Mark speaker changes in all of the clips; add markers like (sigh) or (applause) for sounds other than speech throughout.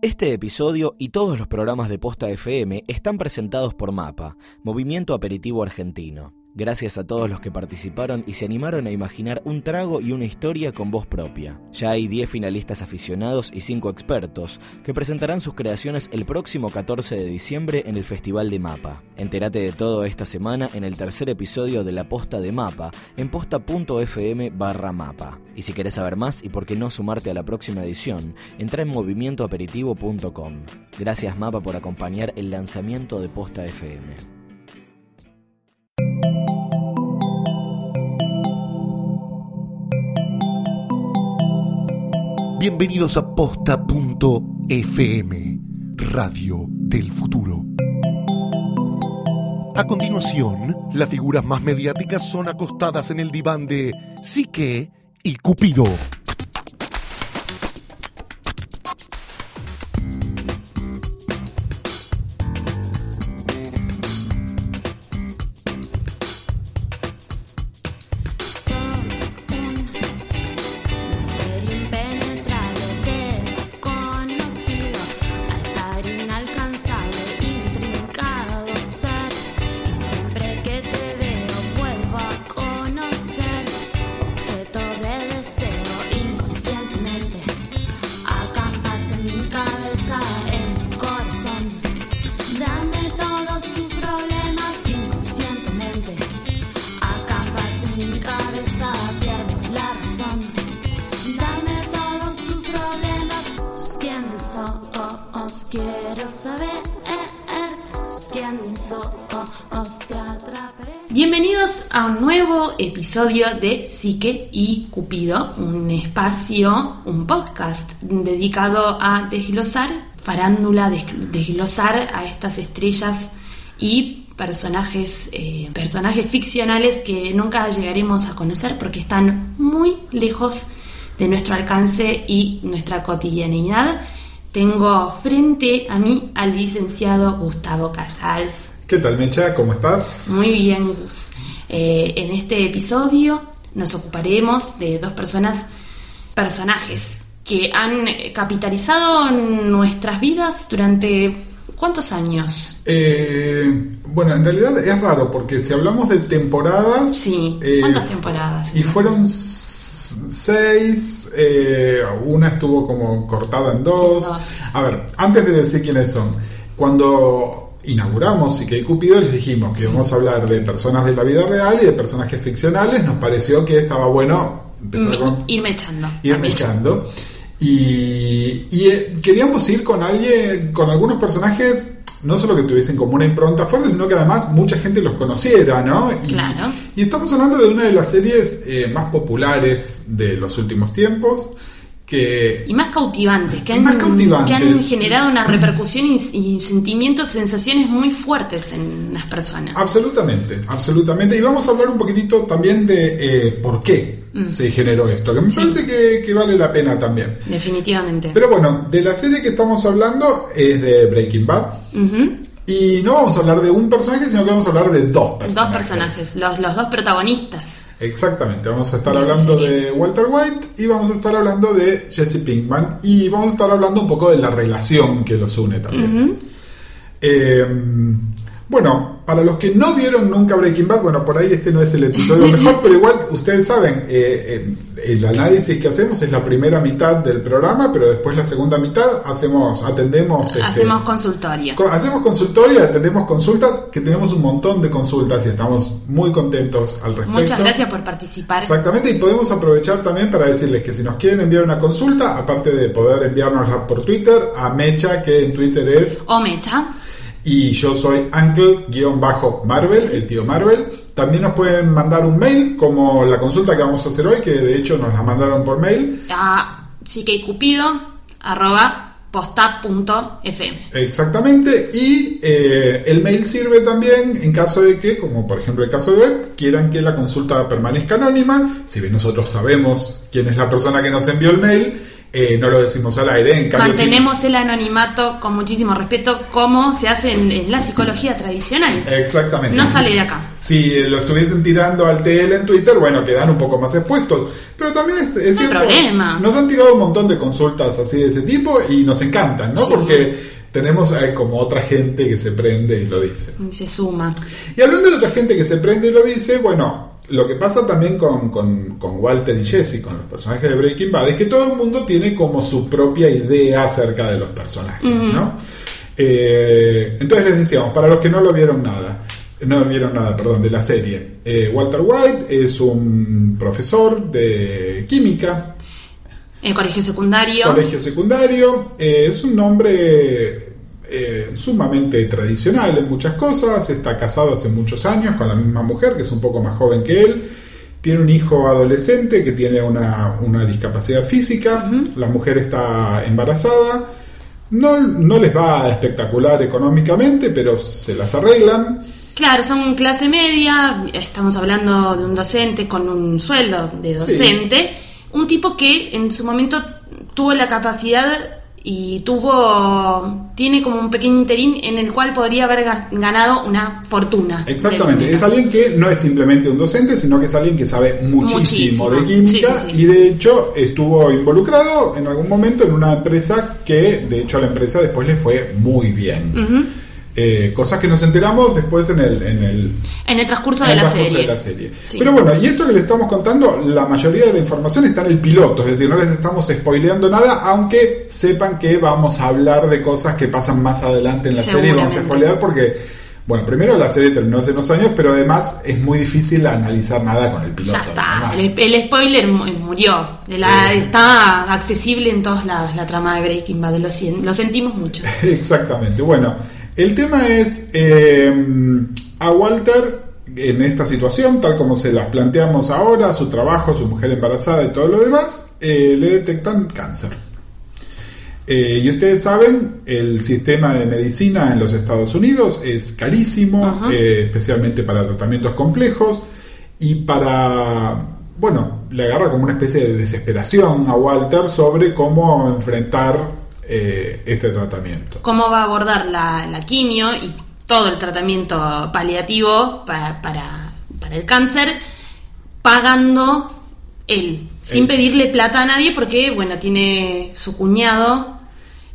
Speaker 1: Este episodio y todos los programas de Posta FM están presentados por MAPA, Movimiento Aperitivo Argentino. Gracias a todos los que participaron y se animaron a imaginar un trago y una historia con voz propia. Ya hay 10 finalistas aficionados y 5 expertos que presentarán sus creaciones el próximo 14 de diciembre en el Festival de Mapa. Entérate de todo esta semana en el tercer episodio de La Posta de Mapa en posta.fm barra mapa. Y si querés saber más y por qué no sumarte a la próxima edición, entra en movimientoaperitivo.com. Gracias Mapa por acompañar el lanzamiento de Posta FM.
Speaker 2: Bienvenidos a posta.fm, Radio del Futuro. A continuación, las figuras más mediáticas son acostadas en el diván de Psique y Cupido.
Speaker 3: Episodio de Psique y Cupido, un espacio, un podcast dedicado a desglosar farándula, des- desglosar a estas estrellas y personajes, eh, personajes ficcionales que nunca llegaremos a conocer porque están muy lejos de nuestro alcance y nuestra cotidianidad. Tengo frente a mí al licenciado Gustavo Casals.
Speaker 4: ¿Qué tal, Mecha? ¿Cómo estás?
Speaker 3: Muy bien, Gus. Eh, en este episodio nos ocuparemos de dos personas, personajes, que han eh, capitalizado nuestras vidas durante ¿cuántos años?
Speaker 4: Eh, bueno, en realidad es raro porque si hablamos de temporadas.
Speaker 3: Sí,
Speaker 4: eh,
Speaker 3: ¿cuántas temporadas?
Speaker 4: Y fueron seis, eh, una estuvo como cortada en dos.
Speaker 3: En dos.
Speaker 4: A ver, antes de decir quiénes son, cuando inauguramos y Cupido les dijimos que íbamos a hablar de personas de la vida real y de personajes ficcionales, nos pareció que estaba bueno empezar
Speaker 3: Me-
Speaker 4: con
Speaker 3: irme echando.
Speaker 4: ir
Speaker 3: también.
Speaker 4: echando. Y, y, eh, queríamos ir con alguien, con algunos personajes, no solo que tuviesen como una impronta fuerte, sino que además mucha gente los conociera, ¿no? Y,
Speaker 3: Claro.
Speaker 4: y estamos hablando de una de las series eh, más populares de los últimos tiempos, que
Speaker 3: Y más cautivantes, que han,
Speaker 4: más cautivantes.
Speaker 3: que han generado una repercusión y, y sentimientos, sensaciones muy fuertes en las personas.
Speaker 4: Absolutamente, absolutamente. Y vamos a hablar un poquitito también de eh, por qué se generó esto, que me
Speaker 3: Mm. Sí.
Speaker 4: parece que, que vale la pena también.
Speaker 3: Definitivamente.
Speaker 4: Pero bueno, de la serie que estamos hablando es de Breaking Bad.
Speaker 3: Ujú.
Speaker 4: Y no vamos a hablar de un personaje, sino que vamos a hablar de dos personajes.
Speaker 3: Dos personajes, los, los dos protagonistas.
Speaker 4: Exactamente, vamos a estar
Speaker 3: De
Speaker 4: hablando de Walter White y vamos a estar hablando de Jesse Pinkman y vamos a estar hablando un poco de la relación que los une también. Eh, bueno, para los que no vieron nunca Breaking Bad, bueno, por ahí este no es el episodio (laughs) mejor, pero igual ustedes saben, eh, eh, el análisis que hacemos es la primera mitad del programa, pero después la segunda mitad hacemos, atendemos... este,
Speaker 3: Hacemos consultorio.
Speaker 4: Co- Hacemos consultorio, atendemos consultas, que tenemos un montón de consultas y estamos muy contentos al respecto.
Speaker 3: Muchas gracias por participar.
Speaker 4: Exactamente, y podemos aprovechar también para decirles que si nos quieren enviar una consulta, aparte de poder enviárnosla por Twitter, a Mecha, que en Twitter es,
Speaker 3: O Mecha.
Speaker 4: Y yo soy Uncle-Marvel, el tío Marvel. También nos pueden mandar un mail, como la consulta que vamos a hacer hoy, que de hecho nos la mandaron por mail.
Speaker 3: A psiquecupido arroba posta.fm.
Speaker 4: Exactamente, y eh, el mail sirve también en caso de que, como por ejemplo el caso de hoy, quieran que la consulta permanezca anónima. Si bien nosotros sabemos quién es la persona que nos envió el mail, eh, no lo decimos al aire. En cambio, sí-
Speaker 3: Mantenemos el anonimato con muchísimo respeto, como se hace en, en la psicología tradicional.
Speaker 4: Exactamente.
Speaker 3: No sale de acá.
Speaker 4: Si lo estuviesen tirando al TL en Twitter, bueno, quedan un poco más expuestos. Pero también es, es
Speaker 3: No
Speaker 4: cierto,
Speaker 3: problema.
Speaker 4: nos han tirado un montón de consultas así de ese tipo y nos encantan, ¿no?
Speaker 3: Sí.
Speaker 4: Porque tenemos eh, como otra gente que se prende y lo dice.
Speaker 3: Se suma.
Speaker 4: Y hablando de otra gente que se prende y lo dice, bueno, lo que pasa también con, con- con Walter y Jesse, con los personajes de Breaking Bad, es que todo el mundo tiene como su propia idea acerca de los personajes, ¿no? Eh, entonces les decíamos, para los que no lo vieron nada, no vieron nada, perdón, de la serie, eh, Walter White es un profesor de química,
Speaker 3: En colegio secundario.
Speaker 4: colegio secundario. eh, es un hombre eh, sumamente tradicional en muchas cosas. Está casado hace muchos años con la misma mujer, que es un poco más joven que él. Tiene un hijo adolescente que tiene una, una discapacidad física. La mujer está embarazada. No, no les va espectacular económicamente, pero se las arreglan.
Speaker 3: Claro, son clase media, estamos hablando de un docente con un sueldo de docente, un tipo que en su momento tuvo la capacidad y tuvo, tiene como un pequeño interín en el cual podría haber ga- ganado una fortuna.
Speaker 4: Exactamente, es alguien que no es simplemente un docente, sino que es alguien que sabe muchísimo,
Speaker 3: Muchísimo.
Speaker 4: de química
Speaker 3: Sí, sí, sí.
Speaker 4: y de hecho estuvo involucrado en algún momento en una empresa que de hecho a la empresa después le fue muy bien. Eh, cosas que nos enteramos después en el, en el,
Speaker 3: En el transcurso
Speaker 4: en
Speaker 3: de la
Speaker 4: transcurso
Speaker 3: serie.
Speaker 4: de la serie.
Speaker 3: Sí.
Speaker 4: Pero bueno, y esto que le estamos contando, la mayoría de la información está en el piloto, es decir, no les estamos spoileando nada, aunque sepan que vamos a hablar de cosas que pasan más adelante en la serie, vamos a spoilear porque, bueno, primero la serie terminó hace unos años, pero además es muy difícil analizar nada con el piloto.
Speaker 3: Ya está, el, el spoiler mu- murió. La-
Speaker 4: Eh.
Speaker 3: Está accesible en todos lados la trama de Breaking Bad, lo, lo sentimos mucho. (laughs)
Speaker 4: Exactamente. Bueno, el tema es eh, a Walter en esta situación, tal como se las planteamos ahora, su trabajo, su mujer embarazada y todo lo demás, eh, le detectan cáncer. Eh, y ustedes saben, el sistema de medicina en los Estados Unidos es carísimo, eh, especialmente para tratamientos complejos y para, bueno, le agarra como una especie de desesperación a Walter sobre cómo enfrentar eh, este tratamiento.
Speaker 3: cómo va a abordar la, la quimio y todo el tratamiento paliativo pa- para, para el cáncer, pagando él, sin
Speaker 4: Él.
Speaker 3: pedirle plata a nadie, porque, bueno, tiene su cuñado.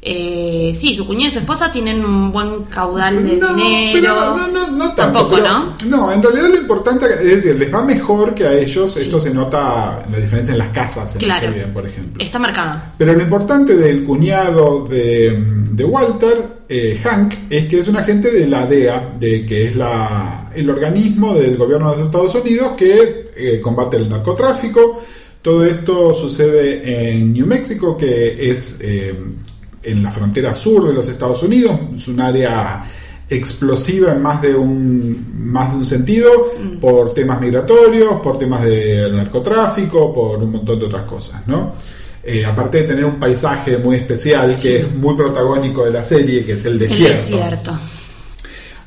Speaker 3: Eh, sí, su cuñado y su esposa tienen un buen caudal de
Speaker 4: No,
Speaker 3: dinero.
Speaker 4: pero no, no, no, no tanto,
Speaker 3: Tampoco,
Speaker 4: pero-
Speaker 3: ¿no?
Speaker 4: No, en realidad lo importante es decir, les va mejor que a ellos.
Speaker 3: Sí.
Speaker 4: Esto se nota la diferencia en las casas en
Speaker 3: Claro.
Speaker 4: viven, por ejemplo.
Speaker 3: Está marcado.
Speaker 4: Pero lo importante del cuñado de, de Walter, eh, Hank, es que es un agente de la DEA, de, que es la, el organismo del gobierno de los Estados Unidos que eh, combate el narcotráfico. Todo esto sucede en New Mexico, que es eh, en la frontera sur de los Estados Unidos. Es un área explosiva en más de un más de un sentido por temas migratorios, por temas de narcotráfico, por un montón de otras cosas, ¿no? Eh, aparte de tener un paisaje muy especial que es muy protagónico de la serie, que es el
Speaker 3: El
Speaker 4: desierto.
Speaker 3: desierto.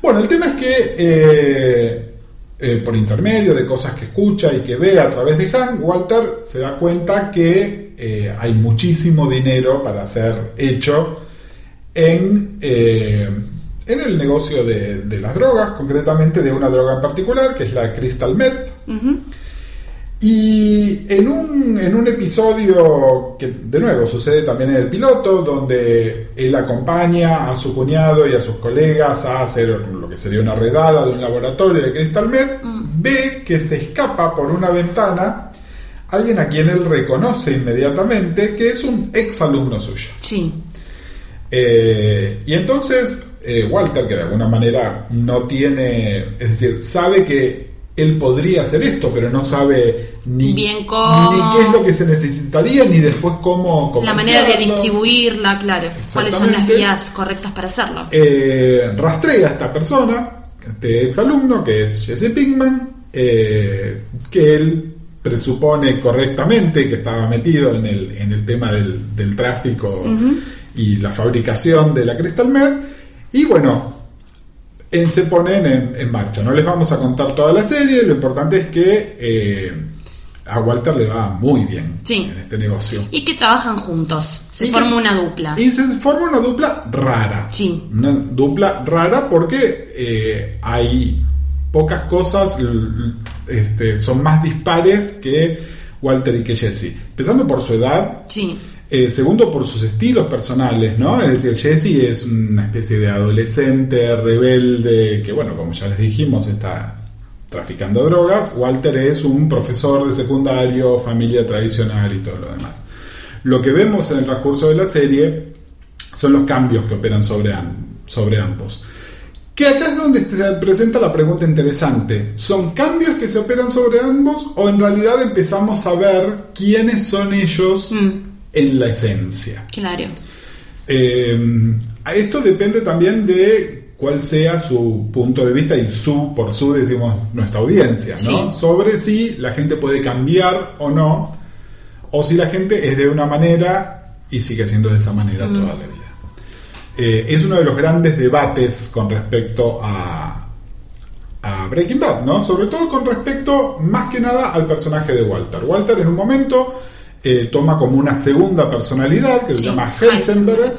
Speaker 4: Bueno, el tema es que eh, eh, por intermedio de cosas que escucha y que ve a través de Hank, Walter se da cuenta que eh, hay muchísimo dinero para ser hecho en, eh, en el negocio de, de las drogas, concretamente de una droga en particular, que es la Crystal Meth. Y en un, en un episodio que de nuevo sucede también en el piloto, donde él acompaña a su cuñado y a sus colegas a hacer lo que sería una redada de un laboratorio de Crystal Meth, ve que se escapa por una ventana alguien a quien él reconoce inmediatamente que es un ex alumno suyo.
Speaker 3: Sí.
Speaker 4: Eh, y entonces eh, Walter, que de alguna manera no tiene, es decir, sabe que él podría hacer esto, pero no sabe ni,
Speaker 3: Bien cómo.
Speaker 4: ni qué es lo que se necesitaría, ni después cómo
Speaker 3: La manera de distribuirla, claro. ¿Cuáles son las vías correctas para hacerlo?
Speaker 4: Eh, rastrea a esta persona, este ex alumno, que es Jesse Pinkman, eh, que él presupone correctamente que estaba metido en el, en el tema del, del tráfico y la fabricación de la Crystal Meth. Y bueno, en- se ponen en, en marcha. No les vamos a contar toda la serie, lo importante es que eh, a Walter le va muy bien
Speaker 3: Sí.
Speaker 4: en este negocio.
Speaker 3: Y que trabajan juntos. Se
Speaker 4: Y
Speaker 3: forma
Speaker 4: que-
Speaker 3: una dupla.
Speaker 4: Y se forma una dupla rara.
Speaker 3: Sí.
Speaker 4: Una dupla rara porque eh, hay pocas cosas, este, son más dispares que Walter y que Jesse. Empezando por su edad,
Speaker 3: Sí.
Speaker 4: eh, segundo por sus estilos personales, ¿no? Es decir, Jesse es una especie de adolescente rebelde que, bueno, como ya les dijimos, está traficando drogas. Walter es un profesor de secundario, familia tradicional y todo lo demás. Lo que vemos en el transcurso de la serie son los cambios que operan sobre ambos. Que acá es donde se presenta la pregunta interesante. ¿Son cambios que se operan sobre ambos o en realidad empezamos a ver quiénes son ellos
Speaker 3: Mm.
Speaker 4: en la esencia?
Speaker 3: Claro.
Speaker 4: Eh, esto depende también de cuál sea su punto de vista y su, por su decimos, nuestra audiencia, ¿no?
Speaker 3: Sí.
Speaker 4: Sobre si la gente puede cambiar o no, o si la gente es de una manera y sigue siendo de esa manera toda la vida. Eh, es uno de los grandes debates con respecto a, a Breaking Bad, ¿no? Sobre todo con respecto, más que nada, al personaje de Walter. Walter en un momento eh, toma como una segunda personalidad que se
Speaker 3: Sí,
Speaker 4: llama
Speaker 3: Heisenberg.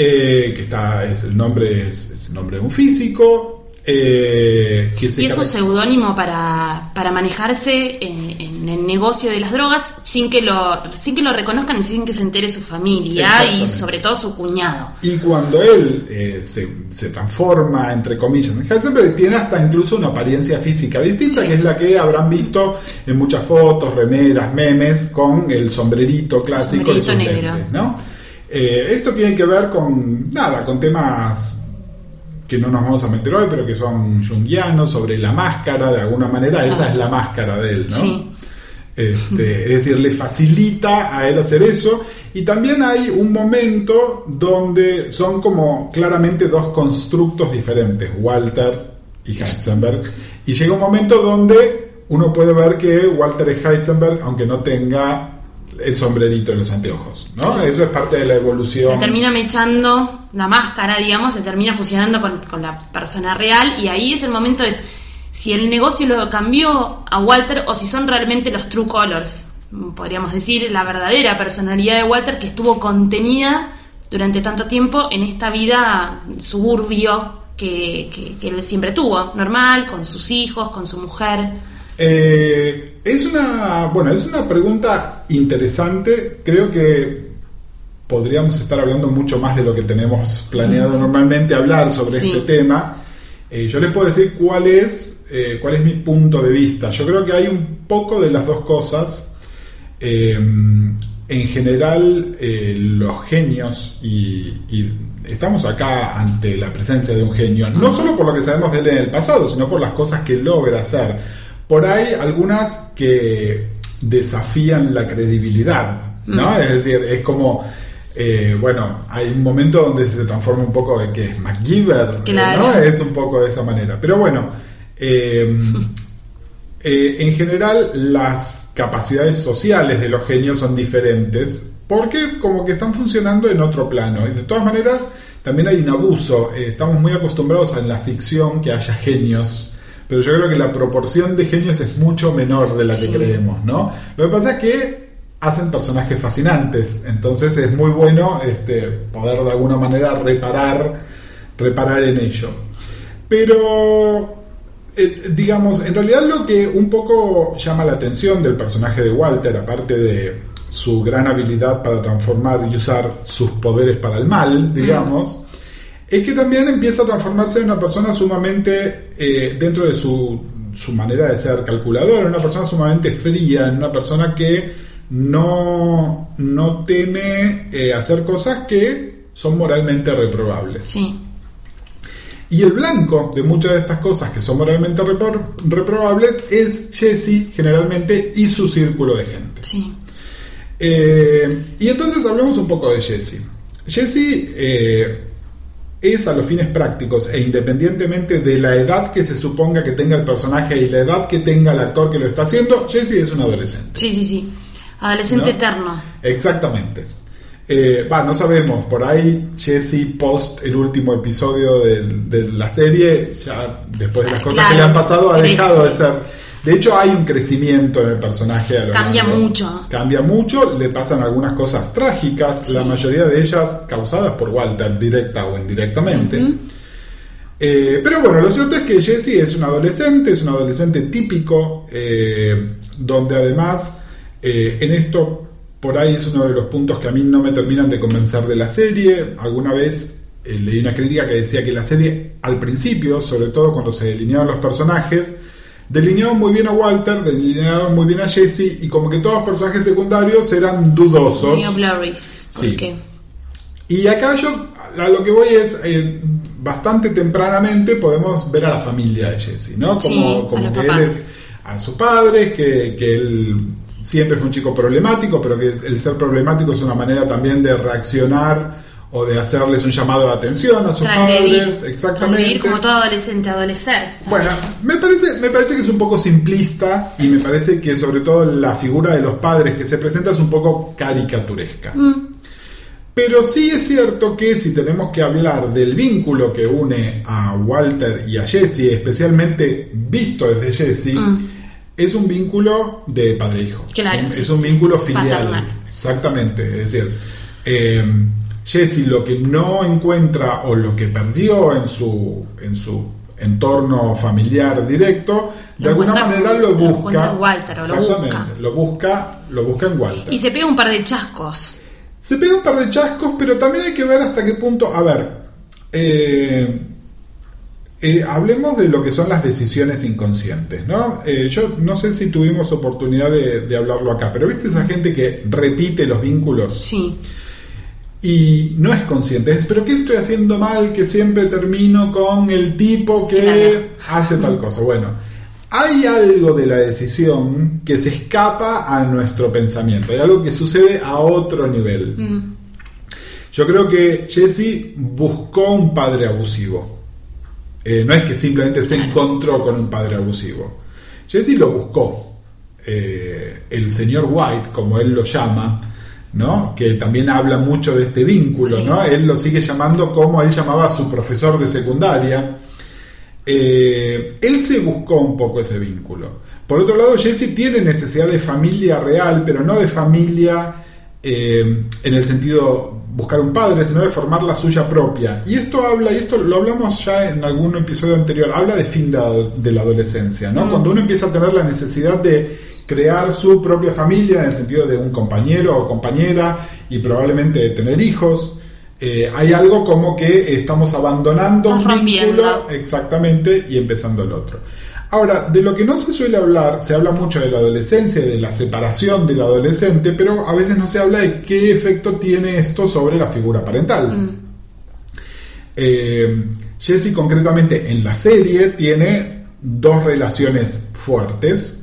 Speaker 4: Eh, que está, es el nombre es, es el nombre de un físico.
Speaker 3: Y es un seudónimo para, para manejarse en, el negocio de las drogas sin que lo sin que lo reconozcan y sin que se entere su familia y sobre todo su cuñado.
Speaker 4: Y cuando él eh, se, se transforma, entre comillas, en Heisenberg, tiene hasta incluso una apariencia física distinta,
Speaker 3: Sí.
Speaker 4: que es la que habrán visto en muchas fotos, remeras, memes, con el sombrerito clásico y sus
Speaker 3: Sombrerito negro.
Speaker 4: lentes, ¿no? Eh, esto tiene que ver con, nada, con temas que no nos vamos a meter hoy, pero que son junguianos, sobre la máscara, de alguna manera, esa
Speaker 3: Ah.
Speaker 4: es la máscara de él, ¿no?
Speaker 3: Sí.
Speaker 4: Este, es decir, le facilita a él hacer eso. Y también hay un momento donde son como claramente dos constructos diferentes, Walter y Heisenberg. Y llega un momento donde uno puede ver que Walter es Heisenberg, aunque no tenga el sombrerito y los anteojos. ¿no?
Speaker 3: Sí.
Speaker 4: Eso es parte de la evolución.
Speaker 3: Se termina mechando la máscara, digamos, se termina fusionando con, con la persona real y ahí es el momento es si el negocio lo cambió a Walter o si son realmente los true colors. Podríamos decir la verdadera personalidad de Walter que estuvo contenida durante tanto tiempo en esta vida suburbio que, que- que él siempre tuvo, normal, con sus hijos, con su mujer.
Speaker 4: Eh, es una, bueno, es una pregunta interesante. Creo que podríamos estar hablando mucho más de lo que tenemos planeado normalmente hablar sobre
Speaker 3: Sí.
Speaker 4: este tema. Eh, yo les puedo decir cuál es, eh, cuál es mi punto de vista. Yo creo que hay un poco de las dos cosas. Eh, en general, los genios, y, y estamos acá ante la presencia de un genio, no solo por lo que sabemos de él en el pasado, sino por las cosas que logra hacer. Por ahí algunas que desafían la credibilidad, ¿no? Es decir, es como, eh, bueno, hay un momento donde se transforma un poco de que es MacGyver,
Speaker 3: Claro.
Speaker 4: ¿no? Es un poco de esa manera. Pero bueno, eh, (laughs) eh, en general las capacidades sociales de los genios son diferentes porque como que están funcionando en otro plano. Y de todas maneras, también hay un abuso. Eh, estamos muy acostumbrados en la ficción que haya genios. Pero yo creo que la proporción de genios es mucho menor de la que
Speaker 3: Sí.
Speaker 4: creemos, ¿no? Lo que pasa es que hacen personajes fascinantes, entonces es muy bueno este, poder de alguna manera reparar, reparar en ello. Pero eh, digamos, en realidad lo que un poco llama la atención del personaje de Walter, aparte de su gran habilidad para transformar y usar sus poderes para el mal, digamos, es que también empieza a transformarse en una persona sumamente, eh, dentro de su, su manera de ser calculadora, en una persona sumamente fría, en una persona que no, no teme eh, hacer cosas que son moralmente reprobables.
Speaker 3: Sí,
Speaker 4: Y el blanco de muchas de estas cosas que son moralmente repro- reprobables es Jesse generalmente y su círculo de gente.
Speaker 3: sí.
Speaker 4: Eh, y entonces hablemos un poco de Jesse. Jesse eh, es a los fines prácticos e independientemente de la edad que se suponga que tenga el personaje y la edad que tenga el actor que lo está haciendo, Jesse es un adolescente.
Speaker 3: Sí, sí, sí. Adolescente
Speaker 4: ¿No?
Speaker 3: eterno.
Speaker 4: Exactamente. Eh, no sabemos, por ahí Jesse post el último episodio de, la serie, ya después de las cosas que le han pasado, ha dejado de ser De hecho, hay un crecimiento en el personaje. a lo
Speaker 3: Cambia
Speaker 4: largo.
Speaker 3: mucho.
Speaker 4: Cambia mucho, le pasan algunas cosas trágicas, la mayoría de ellas causadas por Walter, directa o indirectamente. Eh, pero bueno, lo cierto es que Jesse es un adolescente, es un adolescente típico, eh, donde además eh, en esto por ahí es uno de los puntos que a mí no me terminan de convencer de la serie. Alguna vez eh, leí una crítica que decía que la serie al principio, sobre todo cuando se delineaban los personajes, delineaban muy bien a Walter, delineaban muy bien a Jesse y como que todos los personajes secundarios eran dudosos.
Speaker 3: Blurries.
Speaker 4: Sí. Y acá yo a lo que voy es, eh, bastante tempranamente podemos ver a la familia de Jesse, ¿no? Como,
Speaker 3: Sí,
Speaker 4: como que él es a sus padres, que, que él siempre fue un chico problemático, pero que el ser problemático es una manera también de reaccionar o de hacerles un llamado de atención a sus
Speaker 3: transgredir.
Speaker 4: padres. Exactamente.
Speaker 3: Transgredir como todo adolescente, adolecer.
Speaker 4: Bueno, me parece, me parece que es un poco simplista y me parece que sobre todo la figura de los padres que se presenta es un poco caricaturesca. Pero sí es cierto que si tenemos que hablar del vínculo que une a Walter y a Jesse, especialmente visto desde Jesse, es un vínculo de padre hijo.
Speaker 3: Claro,
Speaker 4: es,
Speaker 3: sí,
Speaker 4: es un
Speaker 3: sí.
Speaker 4: vínculo filial.
Speaker 3: Paternal.
Speaker 4: Exactamente, es decir, eh, Jesse lo que no encuentra o lo que perdió en su, en su entorno familiar directo, de
Speaker 3: Lo
Speaker 4: alguna manera lo
Speaker 3: lo
Speaker 4: busca.
Speaker 3: en Walter, o lo
Speaker 4: Exactamente,
Speaker 3: busca.
Speaker 4: lo busca, lo busca en Walter.
Speaker 3: Y se pega un par de chascos.
Speaker 4: Se pega un par de chascos, pero también hay que ver hasta qué punto. A ver, eh, eh, hablemos de lo que son las decisiones inconscientes, ¿no? Eh, yo no sé si tuvimos oportunidad de, de hablarlo acá, pero ¿viste esa gente que repite los vínculos
Speaker 3: Sí.
Speaker 4: y no es consciente? Es, pero ¿qué estoy haciendo mal que siempre termino con el tipo que
Speaker 3: Claro.
Speaker 4: hace tal cosa? Bueno, hay algo de la decisión que se escapa a nuestro pensamiento, hay algo que sucede a otro nivel.
Speaker 3: Mm.
Speaker 4: Yo creo que Jesse buscó un padre abusivo. Eh, no es que simplemente se encontró con un padre abusivo. Jesse lo buscó. Eh, el señor White, como él lo llama, ¿no? que también habla mucho de este vínculo,
Speaker 3: Sí.
Speaker 4: ¿no? él lo sigue llamando como él llamaba a su profesor de secundaria. Eh, él se buscó un poco ese vínculo. Por otro lado, Jesse tiene necesidad de familia real, pero no de familia eh, en el sentido buscar un padre, sino de formar la suya propia. Y esto habla, y esto lo hablamos ya en algún episodio anterior, habla de fin de, de la adolescencia, ¿no? Cuando uno empieza a tener la necesidad de crear su propia familia en el sentido de un compañero o compañera y probablemente de tener hijos. Eh, hay algo como que estamos abandonando
Speaker 3: Estás
Speaker 4: un vínculo
Speaker 3: rompiendo.
Speaker 4: exactamente y empezando el otro. Ahora, de lo que no se suele hablar, se habla mucho de la adolescencia, de la separación del adolescente, pero a veces no se habla de qué efecto tiene esto sobre la figura parental. Eh, Jesse concretamente en la serie tiene dos relaciones fuertes.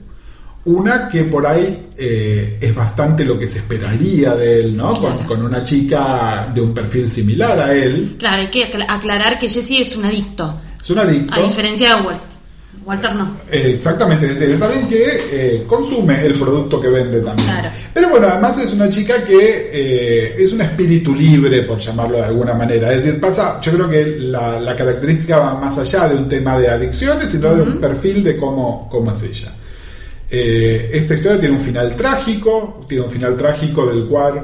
Speaker 4: Una que por ahí eh, es bastante lo que se esperaría de él, ¿no? Con,
Speaker 3: Claro.
Speaker 4: con una chica de un perfil similar a él.
Speaker 3: Claro, hay que acla- aclarar que Jesse es un adicto.
Speaker 4: Es un adicto.
Speaker 3: A diferencia de Walter. Walter no.
Speaker 4: Eh, exactamente, es decir, es alguien que eh, consume el producto que vende también.
Speaker 3: Claro.
Speaker 4: Pero bueno, además es una chica que eh, es un espíritu libre, por llamarlo de alguna manera. Es decir, pasa, yo creo que la, la característica va más allá de un tema de adicciones, sino de un perfil de cómo, cómo es ella. Eh, esta historia tiene un final trágico, tiene un final trágico del cual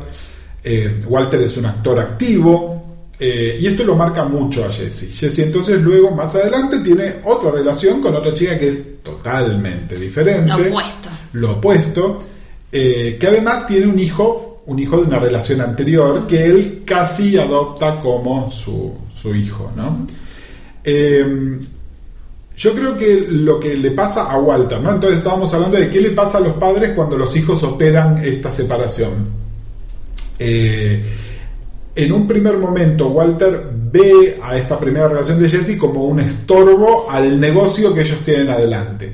Speaker 4: eh, Walter es un actor activo, eh, y esto lo marca mucho a Jesse. Jesse entonces luego, más adelante, tiene otra relación con otra chica que es totalmente diferente.
Speaker 3: Lo opuesto.
Speaker 4: Lo opuesto, eh, que además tiene un hijo, un hijo de una relación anterior, que él casi adopta como su, su hijo, ¿no? Eh, yo creo que lo que le pasa a Walter, ¿no? Entonces estábamos hablando de qué le pasa a los padres cuando los hijos operan esta separación. Eh, en un primer momento, Walter ve a esta primera relación de Jesse como un estorbo al negocio que ellos tienen adelante.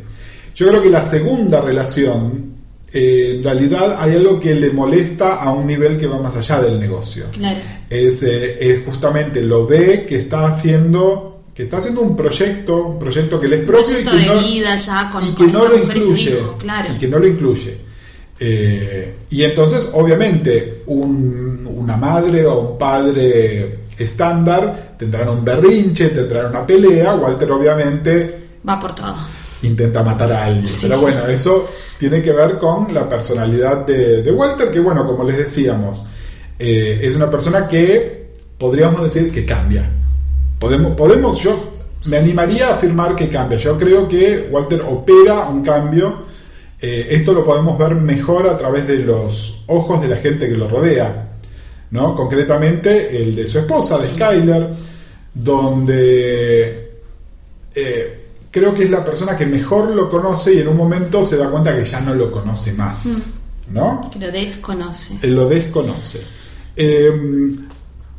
Speaker 4: Yo creo que la segunda relación, eh, en realidad hay algo que le molesta a un nivel que va más allá del negocio
Speaker 3: Claro.
Speaker 4: es, eh, es justamente lo ve que está haciendo que está haciendo un proyecto un proyecto que le es propio y que no,
Speaker 3: vida ya con,
Speaker 4: y que no lo incluye
Speaker 3: hijo, claro.
Speaker 4: y que no lo incluye Eh, y entonces obviamente un- una madre o un padre estándar tendrán un berrinche tendrán una pelea Walter obviamente
Speaker 3: Va por todo.
Speaker 4: intenta matar a alguien.
Speaker 3: Sí,
Speaker 4: Pero bueno,
Speaker 3: sí.
Speaker 4: eso tiene que ver con la personalidad de, de Walter, que bueno, como les decíamos, eh, es una persona que podríamos decir que cambia. Podemos, podemos, yo me animaría a afirmar que cambia. Yo creo que Walter opera un cambio. Eh, esto lo podemos ver mejor a través de los ojos de la gente que lo rodea. ¿no? Concretamente el de su esposa, de Skyler, donde eh, creo que es la persona que mejor lo conoce y en un momento se da cuenta que ya no lo conoce más. ¿No?
Speaker 3: Que lo desconoce.
Speaker 4: Él lo desconoce.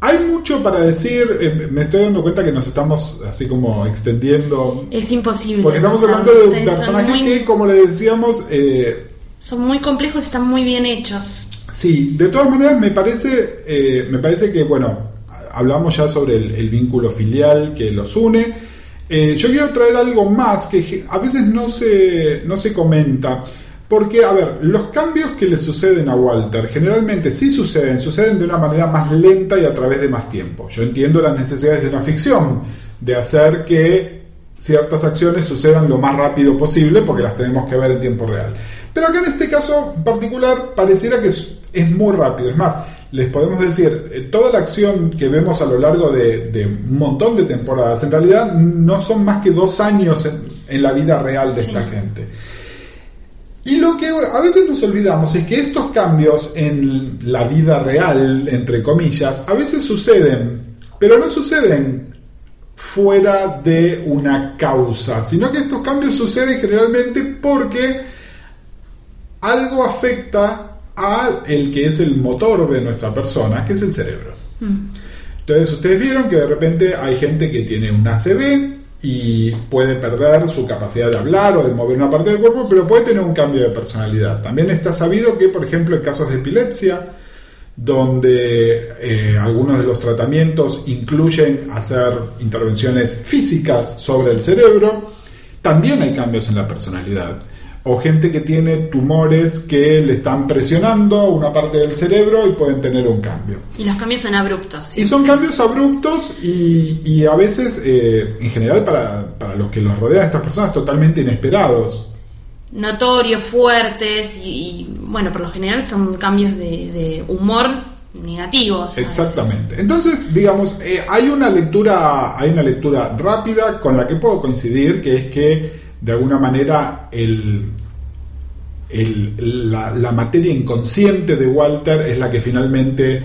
Speaker 4: Hay mucho para decir, eh, me estoy dando cuenta que nos estamos así como extendiendo,
Speaker 3: Es imposible.
Speaker 4: porque estamos hablando de
Speaker 3: ustedes son
Speaker 4: personajes
Speaker 3: muy-
Speaker 4: que, como le decíamos, eh,
Speaker 3: Son muy complejos y están muy bien hechos.
Speaker 4: Sí, de todas maneras me parece, eh, me parece que, bueno, hablamos ya sobre el, el vínculo filial que los une. Eh, yo quiero traer algo más que a veces no se, no se comenta. Porque, a ver, los cambios que le suceden a Walter generalmente sí suceden, suceden de una manera más lenta y a través de más tiempo. Yo entiendo las necesidades de una ficción, de hacer que ciertas acciones sucedan lo más rápido posible porque las tenemos que ver en tiempo real. Pero acá en este caso en particular pareciera que es, muy rápido. Es más, les podemos decir, eh, toda la acción que vemos a lo largo de, de un montón de temporadas, en realidad no son más que dos años en, en la vida real de
Speaker 3: Sí.
Speaker 4: esta gente. Y lo que a veces nos olvidamos es que estos cambios en la vida real, entre comillas, a veces suceden, pero no suceden fuera de una causa, sino que estos cambios suceden generalmente porque algo afecta a el que es el motor de nuestra persona, que es el cerebro. Entonces ustedes vieron que de repente hay gente que tiene un ACV y puede perder su capacidad de hablar o de mover una parte del cuerpo, pero puede tener un cambio de personalidad. También está sabido que, por ejemplo, en casos de epilepsia, donde eh, algunos de los tratamientos incluyen hacer intervenciones físicas sobre el cerebro, también hay cambios en la personalidad. O gente que tiene tumores que le están presionando una parte del cerebro y pueden tener un cambio.
Speaker 3: Y los cambios son abruptos. sí.
Speaker 4: Y son cambios abruptos y, y a veces, eh, en general, para, para los que los rodean estas personas, totalmente inesperados.
Speaker 3: Notorios, fuertes y, y, bueno, por lo general son cambios de, de humor negativos.
Speaker 4: Exactamente. Entonces, digamos, eh, hay una lectura, hay una lectura rápida con la que puedo coincidir, que es que de alguna manera el, el- la, la materia inconsciente de Walter es la que finalmente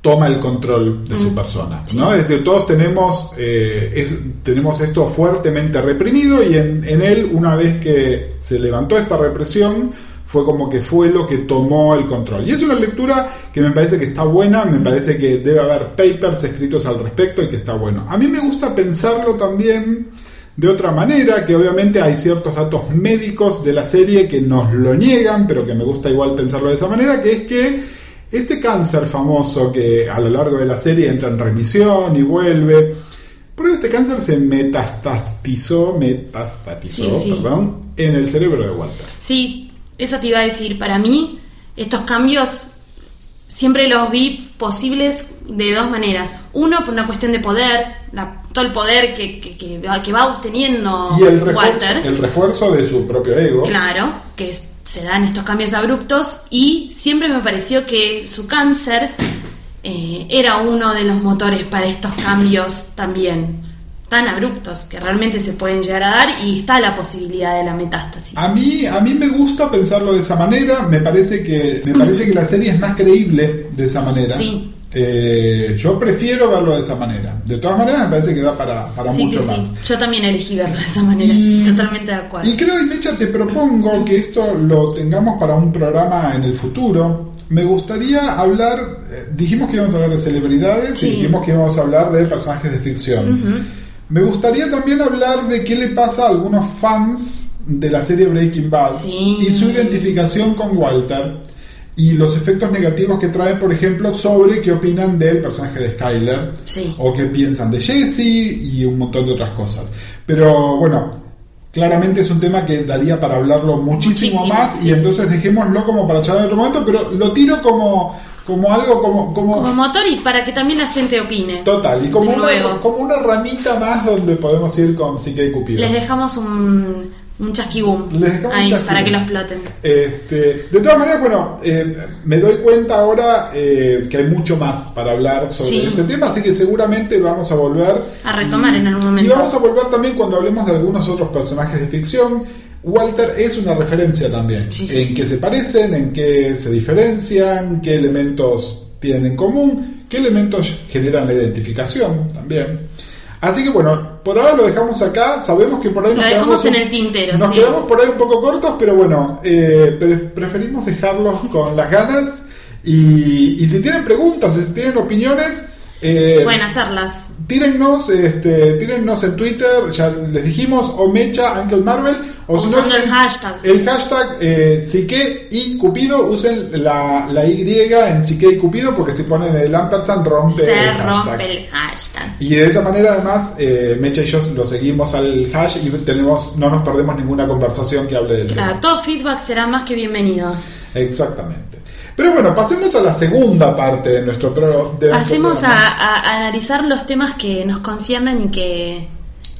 Speaker 4: toma el control de su persona. ¿no? Es decir, todos tenemos, eh, es- tenemos esto fuertemente reprimido y en, en él, una vez que se levantó esta represión, fue como que fue lo que tomó el control. Y es una lectura que me parece que está buena, me parece que debe haber papers escritos al respecto y que está bueno. A mí me gusta pensarlo también de otra manera, que obviamente hay ciertos datos médicos de la serie que nos lo niegan, pero que me gusta igual pensarlo de esa manera, que es que este cáncer famoso que a lo largo de la serie entra en remisión y vuelve, porque este cáncer se metastatizó, metastatizó,
Speaker 3: Sí, sí.
Speaker 4: perdón, en el cerebro de Walter.
Speaker 3: Sí, eso te iba a decir. Para mí, estos cambios siempre los vi posibles de dos maneras. Uno, por una cuestión de poder, la- todo el poder que, que, que va- que va obteniendo
Speaker 4: Y el refuerzo,
Speaker 3: Walter.
Speaker 4: el refuerzo de su propio ego.
Speaker 3: Claro, que es- se dan estos cambios abruptos y siempre me pareció que su cáncer eh, era uno de los motores para estos cambios también tan abruptos que realmente se pueden llegar a dar y está la posibilidad de la metástasis.
Speaker 4: A mí, a mí me gusta pensarlo de esa manera, me parece que, me parece que la serie es más creíble de esa manera.
Speaker 3: Sí.
Speaker 4: Eh, yo prefiero verlo de esa manera. De todas maneras, me parece que da para, para
Speaker 3: sí,
Speaker 4: mucho
Speaker 3: sí,
Speaker 4: más.
Speaker 3: sí. Yo también elegí verlo de esa manera.
Speaker 4: Y-
Speaker 3: Totalmente de acuerdo.
Speaker 4: Y creo, y Mecha, te propongo que esto lo tengamos para un programa en el futuro. Me gustaría hablar, eh, dijimos que íbamos a hablar de celebridades y dijimos que íbamos a hablar de personajes de ficción. Me gustaría también hablar de qué le pasa a algunos fans de la serie Breaking Bad
Speaker 3: Sí.
Speaker 4: y su identificación con Walter y los efectos negativos que trae, por ejemplo, sobre qué opinan del personaje de Skyler
Speaker 3: Sí.
Speaker 4: o qué piensan de Jesse y un montón de otras cosas. Pero bueno, claramente es un tema que daría para hablarlo muchísimo,
Speaker 3: Muchísimo,
Speaker 4: más y entonces dejémoslo como para charlar en otro momento, pero lo tiro como, como algo como... como,
Speaker 3: Como motor y para que también la gente opine.
Speaker 4: Total, y como una, como una ramita más donde podemos ir con Psique y Cupido.
Speaker 3: Les dejamos un Un chasquibum.
Speaker 4: Un
Speaker 3: Ahí, para que lo exploten.
Speaker 4: Este, de todas maneras, bueno, eh, me doy cuenta ahora eh, que hay mucho más para hablar sobre
Speaker 3: Sí.
Speaker 4: este tema, así que seguramente vamos a volver.
Speaker 3: A retomar en algún
Speaker 4: Y
Speaker 3: momento.
Speaker 4: vamos a volver también cuando hablemos de algunos otros personajes de ficción. Walter es una referencia también,
Speaker 3: Sí, sí,
Speaker 4: en qué se parecen, en qué se diferencian, qué elementos tienen en común, qué elementos generan la identificación también. Así que bueno, por ahora lo dejamos acá, sabemos que por ahí
Speaker 3: Lo
Speaker 4: nos
Speaker 3: dejamos
Speaker 4: quedamos
Speaker 3: en
Speaker 4: un-
Speaker 3: el tintero,
Speaker 4: nos
Speaker 3: sí.
Speaker 4: quedamos por ahí un poco cortos, pero bueno, eh, pre- preferimos dejarlos (laughs) con las ganas. Y, y si tienen preguntas, si tienen opiniones, eh,
Speaker 3: Pueden hacerlas.
Speaker 4: tírennos, este, tírennos en Twitter, ya les dijimos, o Mecha, Uncle Marvel,
Speaker 3: Usando el hashtag.
Speaker 4: el hashtag eh, y Cupido, usen la, la Y en Psique y Cupido, porque si ponen el ampersand rompe
Speaker 3: Se
Speaker 4: el hashtag.
Speaker 3: rompe el hashtag.
Speaker 4: Y de esa manera además eh, Mecha y yo lo seguimos al hash y tenemos, no nos perdemos ninguna conversación que hable del
Speaker 3: Claro,
Speaker 4: tema.
Speaker 3: todo feedback será más que bienvenido.
Speaker 4: Exactamente. Pero bueno, pasemos a la segunda parte de nuestro, pro, de nuestro
Speaker 3: Pasemos a- a analizar los temas que nos conciernen y que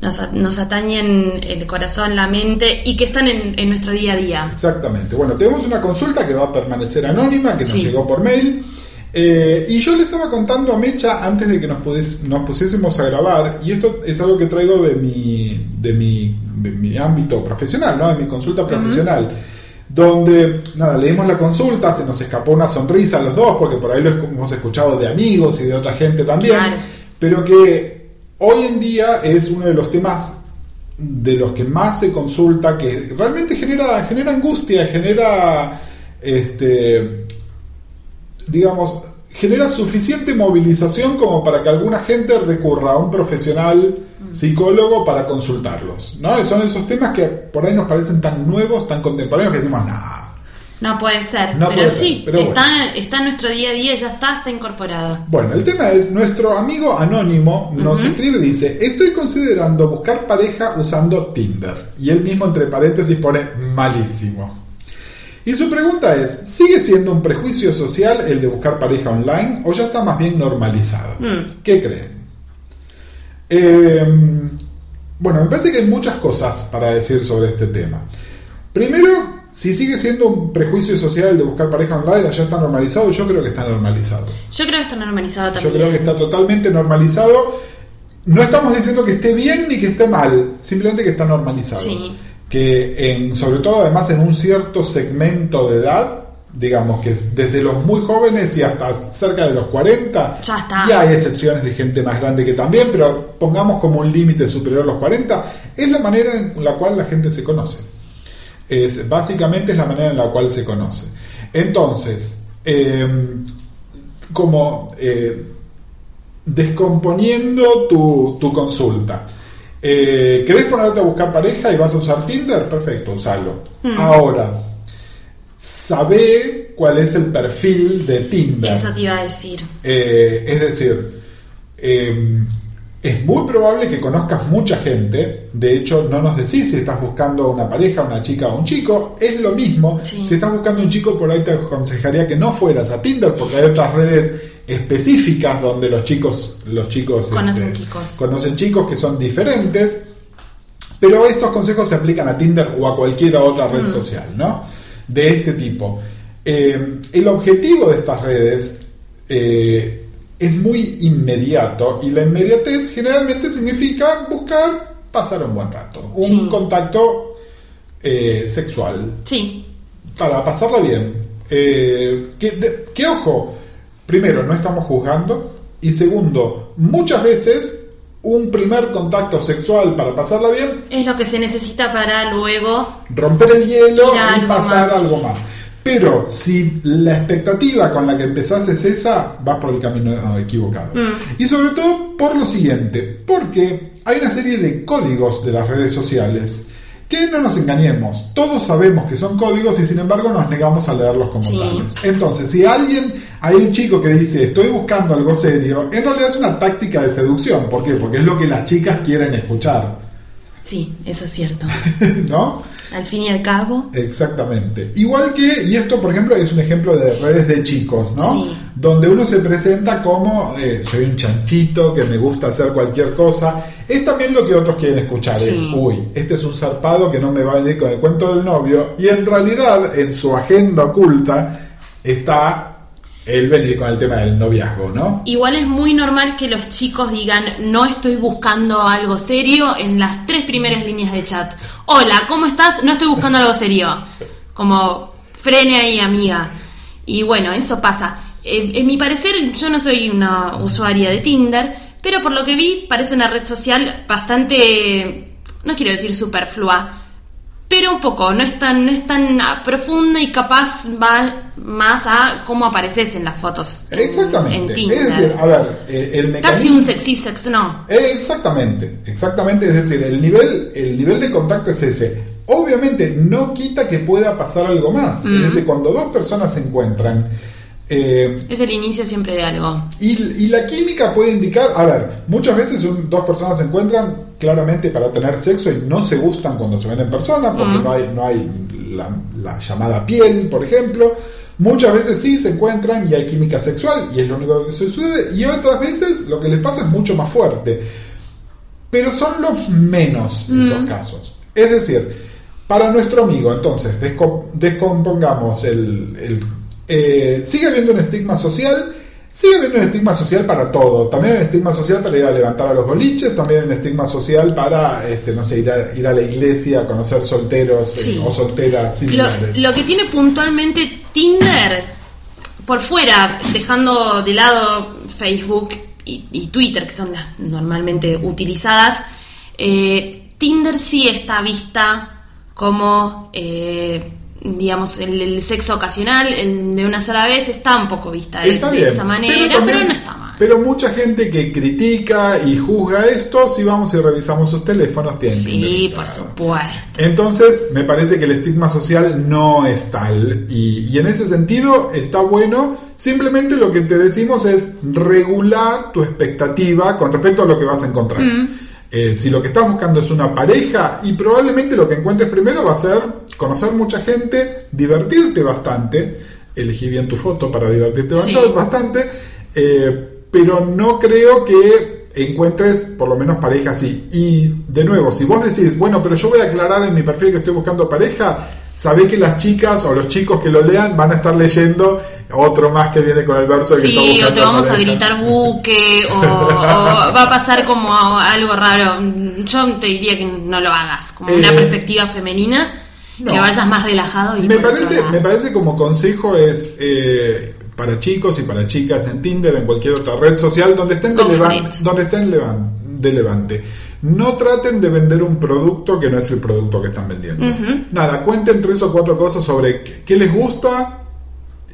Speaker 3: nos, nos atañen el corazón, la mente y que están en, en nuestro día a día.
Speaker 4: Exactamente. Bueno, tenemos una consulta que va a permanecer anónima, que nos
Speaker 3: Sí.
Speaker 4: llegó por mail. Eh, y yo le estaba contando a Mecha antes de que nos, pudies- nos pusiésemos a grabar, y esto es algo que traigo de mi, de mi, de mi ámbito profesional, ¿no? de mi consulta profesional, donde, nada, leímos la consulta, se nos escapó una sonrisa a los dos, porque por ahí lo hemos escuchado de amigos y de otra gente también,
Speaker 3: Claro.
Speaker 4: pero que hoy en día es uno de los temas de los que más se consulta, que realmente genera, genera angustia, genera, este, digamos, genera suficiente movilización como para que alguna gente recurra a un profesional psicólogo para consultarlos. ¿no? Son esos temas que por ahí nos parecen tan nuevos, tan contemporáneos, que decimos, nah,
Speaker 3: No puede ser,
Speaker 4: No
Speaker 3: pero
Speaker 4: puede ser,
Speaker 3: sí,
Speaker 4: pero
Speaker 3: está, está en nuestro día a día, ya está, está incorporado.
Speaker 4: Bueno, el tema es, nuestro amigo anónimo nos escribe y dice, estoy considerando buscar pareja usando Tinder. Y él mismo entre paréntesis pone malísimo. Y su pregunta es, ¿sigue siendo un prejuicio social el de buscar pareja online o ya está más bien normalizado?
Speaker 3: Mm.
Speaker 4: ¿Qué creen? Eh, bueno, me parece que hay muchas cosas para decir sobre este tema. Primero, si sigue siendo un prejuicio social el de buscar pareja online ya está normalizado, yo creo que está normalizado.
Speaker 3: Yo creo que está normalizado
Speaker 4: Yo
Speaker 3: también.
Speaker 4: creo que está totalmente normalizado. No estamos diciendo que esté bien ni que esté mal, simplemente que está normalizado.
Speaker 3: Sí.
Speaker 4: Que en, sobre todo además en un cierto segmento de edad, digamos que es desde los muy jóvenes y hasta cerca de los 40,
Speaker 3: Ya está.
Speaker 4: y hay excepciones de gente más grande que también, pero pongamos como un límite superior a los 40, es la manera en la cual la gente se conoce. Es, básicamente es la manera en la cual se conoce. Entonces, eh, como eh, descomponiendo tu, tu consulta. Eh, ¿Querés ponerte a buscar pareja y vas a usar Tinder? Perfecto, usalo. Ahora, sabe cuál es el perfil de Tinder.
Speaker 3: Eso te iba a decir.
Speaker 4: Eh, es decir, eh, es muy probable que conozcas mucha gente. De hecho, no nos decís si estás buscando una pareja, una chica o un chico. Es lo mismo.
Speaker 3: Sí.
Speaker 4: Si estás buscando un chico, por ahí te aconsejaría que no fueras a Tinder, porque hay otras redes específicas donde los chicos, los chicos
Speaker 3: Conocen
Speaker 4: este,
Speaker 3: chicos.
Speaker 4: conocen chicos que son diferentes. Pero estos consejos se aplican a Tinder o a cualquier otra red
Speaker 3: Mm.
Speaker 4: social, ¿no? De este tipo. Eh, el objetivo de estas redes eh, es muy inmediato y la inmediatez generalmente significa buscar pasar un buen rato, un
Speaker 3: Sí.
Speaker 4: contacto eh, sexual
Speaker 3: Sí,
Speaker 4: para pasarla bien. Eh, que, de- que ojo, primero, no estamos juzgando. Y segundo, muchas veces un primer contacto sexual para pasarla bien,
Speaker 3: es lo que se necesita para luego.
Speaker 4: romper el hielo y pasar
Speaker 3: más.
Speaker 4: algo más. Pero si la expectativa con la que empezás es esa, vas por el camino equivocado.
Speaker 3: Mm.
Speaker 4: Y sobre todo por lo siguiente, porque hay una serie de códigos de las redes sociales que no nos engañemos, todos sabemos que son códigos y sin embargo nos negamos a leerlos como
Speaker 3: Sí.
Speaker 4: tales. Entonces, si alguien, hay un chico que dice estoy buscando algo serio, en realidad es una táctica de seducción. ¿Por qué? Porque es lo que las chicas quieren escuchar.
Speaker 3: Sí, eso es cierto. (laughs)
Speaker 4: ¿no?
Speaker 3: Al fin y al cabo.
Speaker 4: Exactamente. Igual que, y esto por ejemplo es un ejemplo de redes de chicos, ¿no?
Speaker 3: Sí.
Speaker 4: Donde uno se presenta como eh, soy un chanchito que me gusta hacer cualquier cosa. Es también lo que otros quieren escuchar.
Speaker 3: Sí.
Speaker 4: Es, uy, este es un zarpado que no me va a venir con el cuento del novio. Y en realidad en su agenda oculta está el venir con el tema del noviazgo, ¿no?
Speaker 3: Igual es muy normal que los chicos digan no estoy buscando algo serio en las tres primeras líneas de chat. Hola, ¿cómo estás? No estoy buscando algo serio. Como frene ahí, amiga. Y bueno, eso pasa. Eh, en mi parecer, yo no soy una usuaria de Tinder, pero por lo que vi, parece una red social bastante, no quiero decir superflua, pero un poco, no es tan, no es tan profunda y capaz va más a cómo apareces en las fotos en,
Speaker 4: Exactamente.
Speaker 3: en Tinder.
Speaker 4: Es decir, a ver, eh, el mecanismo...
Speaker 3: Casi un sexy sex no.
Speaker 4: Exactamente, exactamente, es decir, el nivel, el nivel de contacto es ese. Obviamente no quita que pueda pasar algo más. Es decir, cuando dos personas se encuentran eh,
Speaker 3: Es el inicio siempre de algo.
Speaker 4: y, y la química puede indicar, a ver, muchas veces un- dos personas se encuentran claramente para tener sexo y no se gustan cuando se ven en persona porque no hay, no hay la, la llamada piel, por ejemplo. Muchas veces sí se encuentran y hay química sexual y es lo único que sucede. Y otras veces lo que les pasa es mucho más fuerte. Pero son los menos esos casos. Es decir, para nuestro amigo, entonces, desco- descompongamos el... el- eh, sigue habiendo un estigma social, sigue habiendo un estigma social para todo. También un estigma social para ir a levantar a los boliches, también hay un estigma social para, este, no sé, ir a, ir a la iglesia, conocer solteros eh, o solteras
Speaker 3: Lo,
Speaker 4: similares.
Speaker 3: lo que tiene puntualmente Tinder, por fuera, dejando de lado Facebook y, y Twitter, que son las normalmente utilizadas, eh, Tinder sí está vista como, eh, digamos, el, el sexo ocasional, el de una sola vez, está un poco vista de,
Speaker 4: Está
Speaker 3: de
Speaker 4: bien,
Speaker 3: esa manera, pero,
Speaker 4: también-
Speaker 3: no está mal.
Speaker 4: Pero mucha gente que critica y juzga esto, si vamos y revisamos sus teléfonos, Tinder
Speaker 3: sí, por supuesto.
Speaker 4: Entonces, me parece que el estigma social no es tal. Y, y en ese sentido está bueno. Simplemente lo que te decimos es regular tu expectativa con respecto a lo que vas a encontrar. Eh, si lo que estás buscando es una pareja, y probablemente lo que encuentres primero va a ser conocer mucha gente, divertirte bastante. Elegí bien tu foto para divertirte
Speaker 3: Sí.
Speaker 4: bastante- bastante. eh, pero no creo que encuentres por lo menos pareja así. Y de nuevo, si vos decís, bueno, pero yo voy a aclarar en mi perfil que estoy buscando pareja, sabé que las chicas o los chicos que lo lean van a estar leyendo otro más que viene con el verso de que está
Speaker 3: Sí, o te vamos a gritar buque, o, (laughs) o va a pasar como algo raro. Yo te diría que no lo hagas, como una
Speaker 4: Eh,
Speaker 3: perspectiva femenina,
Speaker 4: no.
Speaker 3: que vayas más relajado y
Speaker 4: Me parece, me parece como consejo es eh, para chicos y para chicas en Tinder, en cualquier otra red social, donde estén de, levan- donde estén de levante. No traten de vender un producto que no es el producto que están vendiendo. Nada, cuenten tres o cuatro cosas sobre qué, qué les gusta.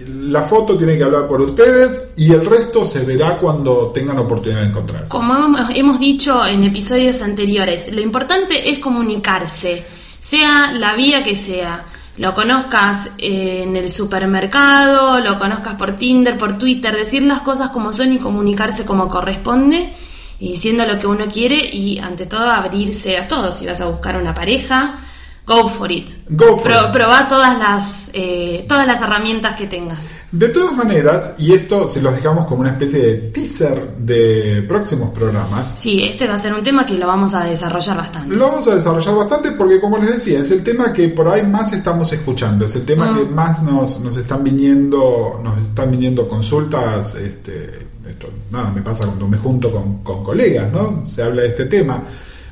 Speaker 4: La foto tiene que hablar por ustedes y el resto se verá cuando tengan oportunidad de encontrarse.
Speaker 3: Como hemos- hemos dicho en episodios anteriores, lo importante es comunicarse, sea la vía que sea. Lo conozcas en el supermercado, lo conozcas por Tinder, por Twitter, decir las cosas como son y comunicarse como corresponde, y diciendo lo que uno quiere y ante todo abrirse a todo. Si vas a buscar una pareja, go for it.
Speaker 4: Go for it.
Speaker 3: Probá todas las, eh, todas las herramientas que tengas.
Speaker 4: De todas maneras, y esto se los dejamos como una especie de teaser de próximos programas,
Speaker 3: Sí, este va a ser un tema que lo vamos a desarrollar bastante.
Speaker 4: Lo vamos a desarrollar bastante porque, como les decía, es el tema que por ahí más estamos escuchando, es el tema
Speaker 3: Mm.
Speaker 4: que más nos, nos están viniendo, nos están viniendo consultas. Este, esto, nada, me pasa cuando me junto con, con colegas, ¿no? Se habla de este tema,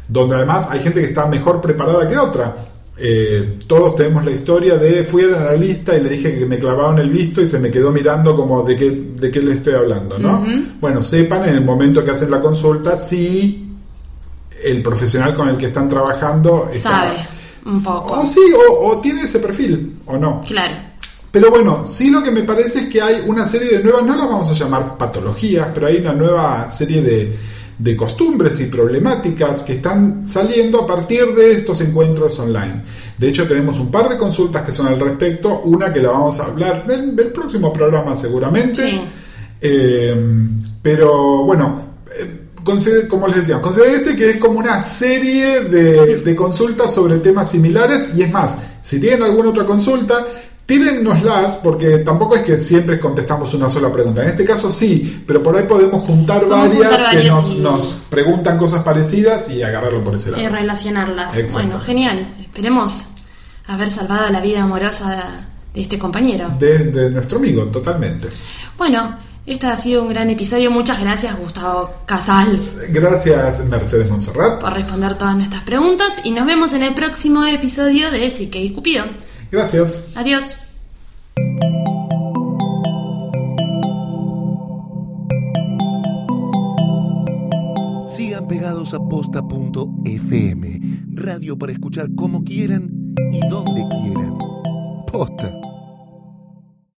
Speaker 4: donde además hay gente que está mejor preparada que otra. Eh, todos tenemos la historia de fui al analista y le dije que me clavaban el visto y se me quedó mirando como de qué, de qué le estoy hablando, ¿no? Bueno, sepan en el momento que hacen la consulta si el profesional con el que están trabajando está-
Speaker 3: Sabe un poco.
Speaker 4: O sí, o, o tiene ese perfil, o no.
Speaker 3: Claro.
Speaker 4: Pero bueno, sí lo que me parece es que hay una serie de nuevas, no las vamos a llamar patologías, pero hay una nueva serie de, de costumbres y problemáticas que están saliendo a partir de estos encuentros online. De hecho, tenemos un par de consultas que son al respecto, una que la vamos a hablar en el próximo programa seguramente.
Speaker 3: Sí.
Speaker 4: Eh, pero bueno, eh, consider- como les decía, consideren este que es como una serie de, de consultas sobre temas similares y es más, si tienen alguna otra consulta, tírennoslas porque tampoco es que siempre contestamos una sola pregunta. En este caso sí, pero por ahí podemos juntar
Speaker 3: Podemos
Speaker 4: varias
Speaker 3: juntar
Speaker 4: que
Speaker 3: varias
Speaker 4: nos,
Speaker 3: y-
Speaker 4: nos preguntan cosas parecidas y agarrarlo por ese lado.
Speaker 3: Eh, relacionarlas.
Speaker 4: Exacto.
Speaker 3: Bueno, genial. Esperemos haber salvado la vida amorosa de este compañero.
Speaker 4: De, de nuestro amigo, totalmente.
Speaker 3: Bueno, este ha sido un gran episodio. Muchas gracias, Gustavo Casals,
Speaker 4: Gracias, Mercedes Monserrat.
Speaker 3: por responder todas nuestras preguntas. Y nos vemos en el próximo episodio de y Cupido.
Speaker 4: Gracias.
Speaker 3: Adiós.
Speaker 2: Sigan pegados a posta.fm, radio para escuchar como quieran y donde quieran.